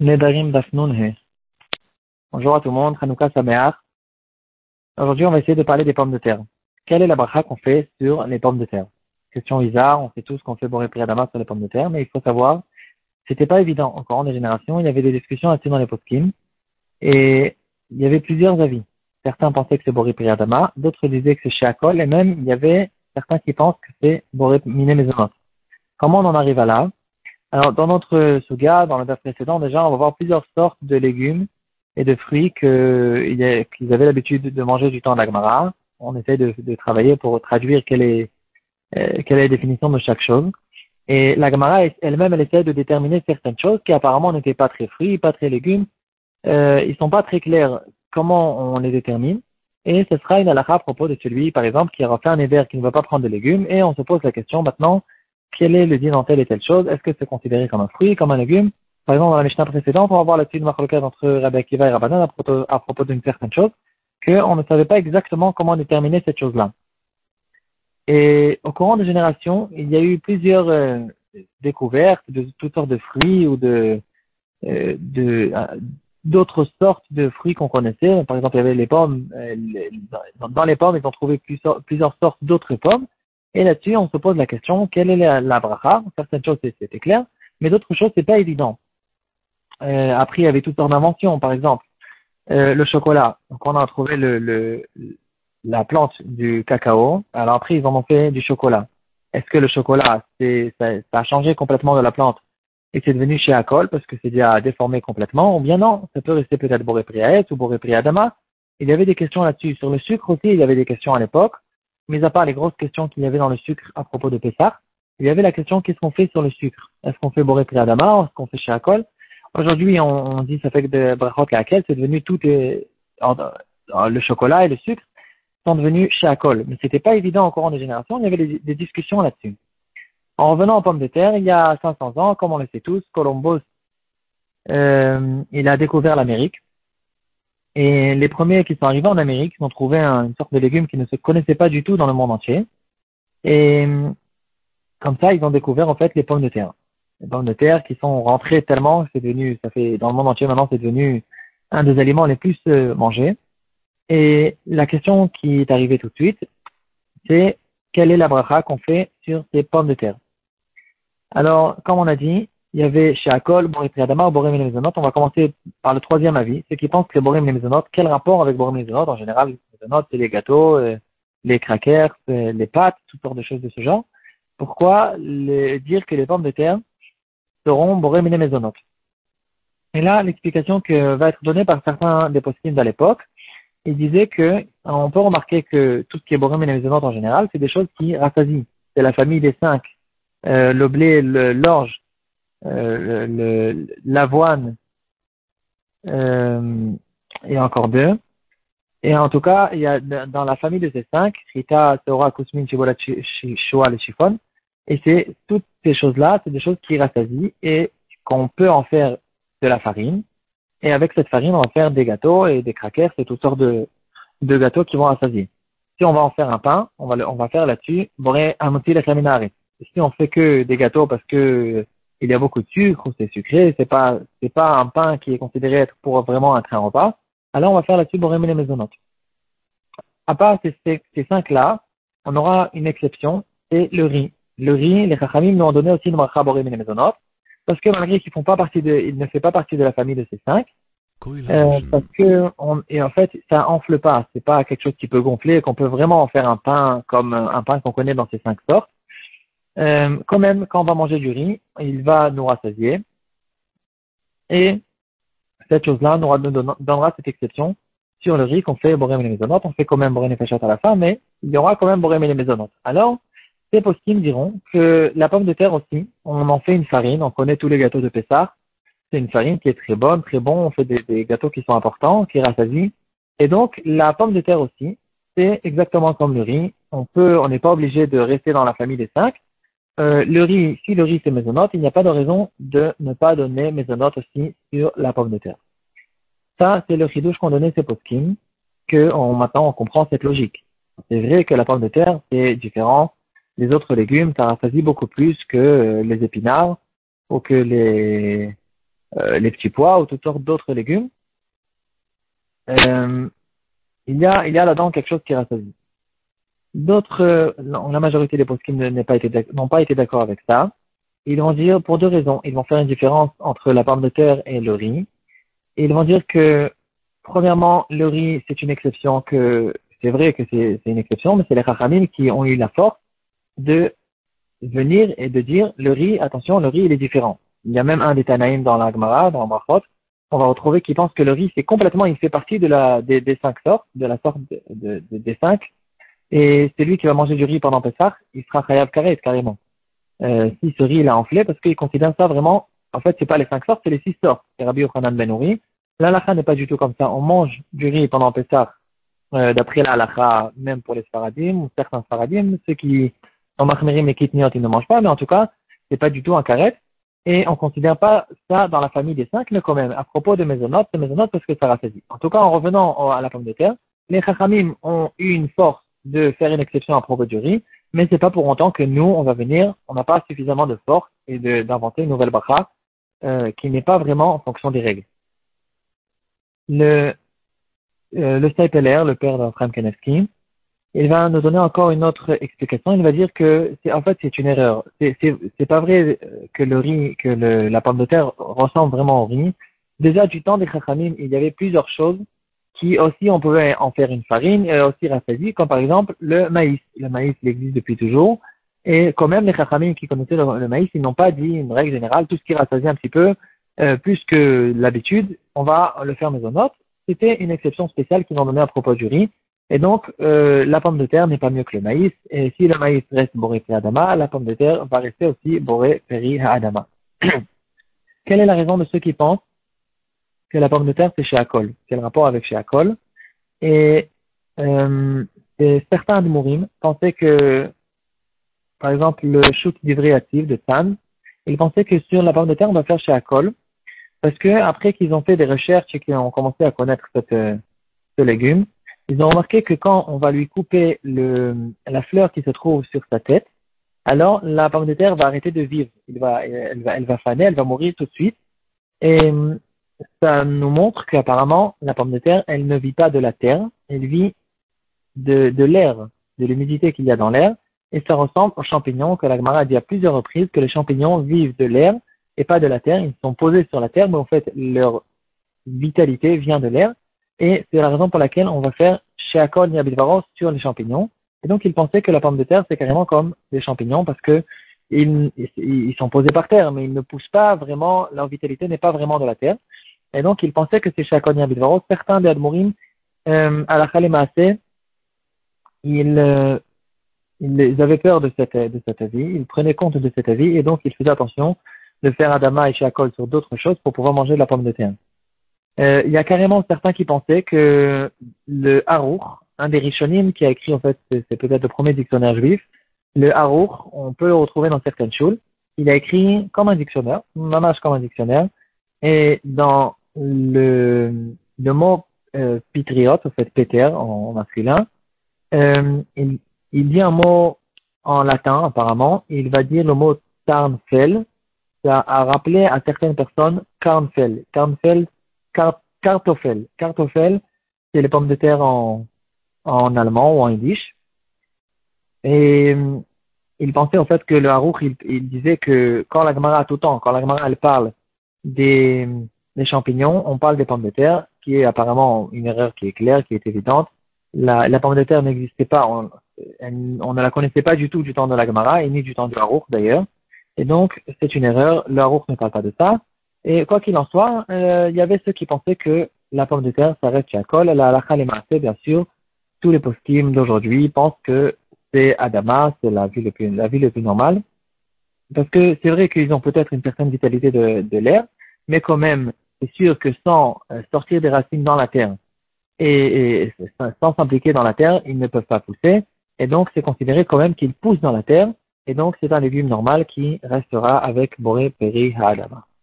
Nedarim Dafnun Bonjour à tout le monde, Hanouka Sameach. Aujourd'hui, on va essayer de parler des pommes de terre. Quelle est la bracha qu'on fait sur les pommes de terre? Question bizarre, on sait tous qu'on fait Boré Priadama sur les pommes de terre, mais il faut savoir, c'était pas évident au courant des générations, il y avait des discussions assez dans les poskim, et il y avait plusieurs avis. Certains pensaient que c'est Boré Priadama, d'autres disaient que c'est Sheakol, et même il y avait certains qui pensent que c'est Boré Miné Comment on en arrive à là? Alors, dans notre suga, dans le verre précédent, déjà, on va voir plusieurs sortes de légumes et de fruits qu'ils avaient l'habitude de manger du temps d'Agmara. On essaie de, de, travailler pour traduire quelle est, euh, quelle est la définition de chaque chose. Et l'Agmara elle-même, elle essaie de déterminer certaines choses qui apparemment n'étaient pas très fruits, pas très légumes. Euh, ils sont pas très clairs comment on les détermine. Et ce sera une halakha à propos de celui, par exemple, qui aura fait un éver qui ne va pas prendre de légumes. Et on se pose la question maintenant, quel est le din dans telle et telle chose Est-ce que c'est considéré comme un fruit, comme un légume? Par exemple, dans la Mishnah précédente, on va voir là-dessus une entre Rabbi Akiva et Rabbanan à propos, d'une certaine chose, qu'on ne savait pas exactement comment déterminer cette chose-là. Et au courant des générations, il y a eu plusieurs euh, découvertes de toutes sortes de fruits ou euh, euh, d'autres sortes de fruits qu'on connaissait. Par exemple, il y avait les pommes. dans les pommes, ils ont trouvé plusieurs sortes d'autres pommes. Et là-dessus, on se pose la question, quelle est la, la bracha? Certaines choses, c'était clair, mais d'autres choses, c'est pas évident. Euh, après, il y avait toutes sortes d'inventions, par exemple, euh, le chocolat. Donc, on a trouvé le, le, la plante du cacao. Alors après, ils en ont fait du chocolat. Est-ce que le chocolat, c'est, ça, a changé complètement de la plante et c'est devenu chez Akol parce que c'est déjà déformé complètement? Ou bien non, ça peut rester peut-être Boré ou Boré Adama. Il y avait des questions là-dessus. Sur le sucre aussi, il y avait des questions à l'époque mis à part les grosses questions qu'il y avait dans le sucre à propos de Pessah, il y avait la question qu'est-ce qu'on fait sur le sucre? Est-ce qu'on fait Boré Priadama Est-ce qu'on fait Shakol Aujourd'hui, on, dit ça fait de Brachot laquelle c'est devenu tout est, le chocolat et le sucre sont devenus Shakol. Mais c'était pas évident au courant des générations, il y avait des, discussions là-dessus. En revenant aux pommes de terre, il y a 500 ans, comme on le sait tous, Columbus, euh, il a découvert l'Amérique. Et les premiers qui sont arrivés en Amérique ont trouvé une sorte de légume qui ne se connaissait pas du tout dans le monde entier. Et comme ça, ils ont découvert en fait les pommes de terre. Les pommes de terre qui sont rentrées tellement, c'est devenu, ça fait dans le monde entier maintenant, c'est devenu un des aliments les plus euh, mangés. Et la question qui est arrivée tout de suite, c'est quelle est la bracha qu'on fait sur ces pommes de terre? Alors, comme on a dit, il y avait chez Akol, ou Borim et Mezonot. On va commencer par le troisième avis, ceux qui pensent que Borim et Mezonot, quel rapport avec Borim et Mezonot En général, les Mezonot, c'est les gâteaux, euh, les crackers, euh, les pâtes, toutes sortes de choses de ce genre. Pourquoi dire que les pommes de terre seront Borim et Mezonot Et là, l'explication que va être donnée par certains des positives à l'époque, ils disaient que on peut remarquer que tout ce qui est Borim et Mezonot en général, c'est des choses qui rassasient. C'est la famille des cinq. Euh, le blé, l'orge, euh, l'avoine euh, et encore deux. Et en tout cas, il y a dans la famille de ces cinq, Rita, Seora, Kusmin, Shibola, Shoal et Chiffon. Et c'est toutes ces choses-là, c'est des choses qui rassasient et qu'on peut en faire de la farine. Et avec cette farine, on va faire des gâteaux et des crackers, c'est toutes sortes de, gâteaux qui vont rassasier. Si on va en faire un pain, on va, on va faire là-dessus, Si on fait que des gâteaux parce que il y a beaucoup de sucre c'est sucré, c'est pas c'est pas un pain qui est considéré être pour vraiment un train repas. Alors on va faire là-dessus pour les. À part ces, ces, cinq là, on aura une exception, c'est le riz. Le riz, les chachamim nous ont donné aussi une marcha borim les parce que malgré qu'ils font pas partie de, il ne fait pas partie de la famille de ces cinq, euh, parce que on, et en fait ça enfle pas, c'est pas quelque chose qui peut gonfler, qu'on peut vraiment en faire un pain comme un pain qu'on connaît dans ces cinq sortes. Euh, quand même, quand on va manger du riz, il va nous rassasier. Et cette chose-là nous donnera cette exception sur le riz qu'on fait borem les On fait quand même borem et à la fin, mais il y aura quand même borem les Alors, ces possibles diront que la pomme de terre aussi, on en fait une farine. On connaît tous les gâteaux de Pessah. C'est une farine qui est très bonne, très bon. On fait des, des gâteaux qui sont importants, qui rassasient. Et donc, la pomme de terre aussi, c'est exactement comme le riz. On peut, on n'est pas obligé de rester dans la famille des cinq. Euh, le riz, si le riz c'est mésonote, il n'y a pas de raison de ne pas donner mésonote aussi sur la pomme de terre. Ça, c'est le ridouche qu'on donnait ces poskim, que on, maintenant on comprend cette logique. C'est vrai que la pomme de terre, c'est différent des autres légumes, ça rassasie beaucoup plus que euh, les épinards ou que les, euh, les petits pois ou toutes sortes d'autres légumes, euh, il y a, il y a là-dedans quelque chose qui rassasie. D'autres, euh, la majorité des postes n'ont pas été, n'ont pas été d'accord avec ça. Ils vont dire pour deux raisons. Ils vont faire une différence entre la pomme de terre et le riz. Et ils vont dire que, premièrement, le riz, c'est une exception que, c'est vrai que c'est, une exception, mais c'est les rachamim qui ont eu la force de venir et de dire le riz, attention, le riz, il est différent. Il y a même un des Tanaïm dans la Gemara, dans Machot, on va retrouver qui pense que le riz, c'est complètement, il fait partie de la, des, des cinq sortes, de la sorte de, de, des cinq. Et c'est lui qui va manger du riz pendant Pessah, il sera khayab karet, carrément. Euh, si ce riz, il a enflé, parce qu'il considère ça vraiment, en fait, c'est pas les cinq sortes, c'est les six sortes. C'est Rabbi Yochanan Ben Uri. L'alacha n'est pas du tout comme ça. On mange du riz pendant Pessah, euh, d'après l'alacha, même pour les Sfaradim, ou certains Sfaradim, ceux qui, en Mahmerim et Kitniot, ils ne mangent pas, mais en tout cas, c'est pas du tout un karet et on considère pas ça dans la famille des cinq, mais quand même, à propos de Mésonotes, c'est Mésonotes parce que ça rassasie. En tout cas, en revenant à la pomme de terre, les Chachamim ont eu une force de faire une exception à propos du riz, mais c'est pas pour autant que nous, on va venir, on n'a pas suffisamment de force et d'inventer une nouvelle bracha euh, qui n'est pas vraiment en fonction des règles. Le, euh, le le père d'Afram Kenevski, il va nous donner encore une autre explication. Il va dire que c'est en fait c'est une erreur. C'est c'est pas vrai que le riz, que la pomme de terre ressemble vraiment au riz. Déjà du temps des chachamim, il y avait plusieurs choses qui aussi on pouvait en faire une farine et aussi rassasier, comme par exemple le maïs. Le maïs il existe depuis toujours et quand même les chachamim qui connaissaient le, maïs, ils n'ont pas dit une règle générale tout ce qui rassasie un petit peu euh, plus que l'habitude, on va le faire maisonnote. C'était une exception spéciale qu'ils ont donnée à propos du riz et donc, euh, la pomme de terre n'est pas mieux que le maïs. Et si le maïs reste boré adama, la pomme de terre va rester aussi boré peri adama. Quelle est la raison de ceux qui pensent que la pomme de terre c'est chez Akol Quel rapport avec chez Akol Et, euh, et certains Admourim pensaient que, par exemple, le chouk actif de Tan, ils pensaient que sur la pomme de terre on va faire chez Akol, parce que après qu'ils ont fait des recherches et qu'ils ont commencé à connaître cette, ce légume, ils ont remarqué que quand on va lui couper le, la fleur qui se trouve sur sa tête, alors la pomme de terre va arrêter de vivre. Il va, elle, va, elle va faner, elle va mourir tout de suite. Et ça nous montre qu'apparemment, la pomme de terre, elle ne vit pas de la terre, elle vit de, l'air, de l'humidité qu'il y a dans l'air. Et ça ressemble aux champignons que la a dit à plusieurs reprises que les champignons vivent de l'air et pas de la terre. Ils sont posés sur la terre, mais en fait, leur vitalité vient de l'air. Et c'est la raison pour laquelle on va faire Sheakol Niabilvaros sur les champignons. Et donc, il pensait que la pomme de terre, c'est carrément comme des champignons parce que ils, ils, sont posés par terre, mais ils ne poussent pas vraiment, leur vitalité n'est pas vraiment de la terre. Et donc, il pensait que c'est Sheakol Niabilvaros. Certains des Admourim, euh, à la Khalemaase, ils, euh, ils avaient peur de, cette, de cet avis, ils prenaient compte de cet avis et donc ils faisaient attention de faire Adama et Sheakol sur d'autres choses pour pouvoir manger de la pomme de terre. Euh, il y a carrément certains qui pensaient que le Harour, un des Rishonim qui a écrit, en fait, c'est peut-être le premier dictionnaire juif, le Harour, on peut le retrouver dans certaines choules. Il a écrit comme un dictionnaire, mamache comme un dictionnaire, et dans le, le mot euh, pitriote, en fait, Peter en, masculin, euh, il, il, dit un mot en latin apparemment, il va dire le mot tarnfel, ça a rappelé à certaines personnes Karnfel. Karnfel, Kartoffel. Kartoffel, c'est les pommes de terre en, en allemand ou en yiddish. Et euh, il pensait en fait que le Harouk, il, il, disait que quand la Gemara, tout le temps, quand la Gemara, elle parle des, des champignons, on parle des pommes de terre, qui est apparemment une erreur qui est claire, qui est évidente. La, pomme de terre n'existait pas, on, ne la connaissait pas du tout du temps de la Gemara, et ni du temps du Harouk d'ailleurs. Et donc, c'est une erreur, le Harouk ne parle pas de ça. Et quoi qu'il en soit, euh, il y avait ceux qui pensaient que la pomme de terre, ça reste col. La halakha les bien sûr, tous les postim d'aujourd'hui pensent que c'est Adama, c'est la vie le plus, la plus normale. Parce que c'est vrai qu'ils ont peut-être une certaine vitalité de l'air, mais quand même, c'est sûr que sans euh, sortir des racines dans la terre et, sans s'impliquer dans la terre, ils ne peuvent pas pousser. Et donc, c'est considéré quand même qu'ils poussent dans la terre. Et donc, c'est un légume normal qui restera avec Boré, Peri, Adama.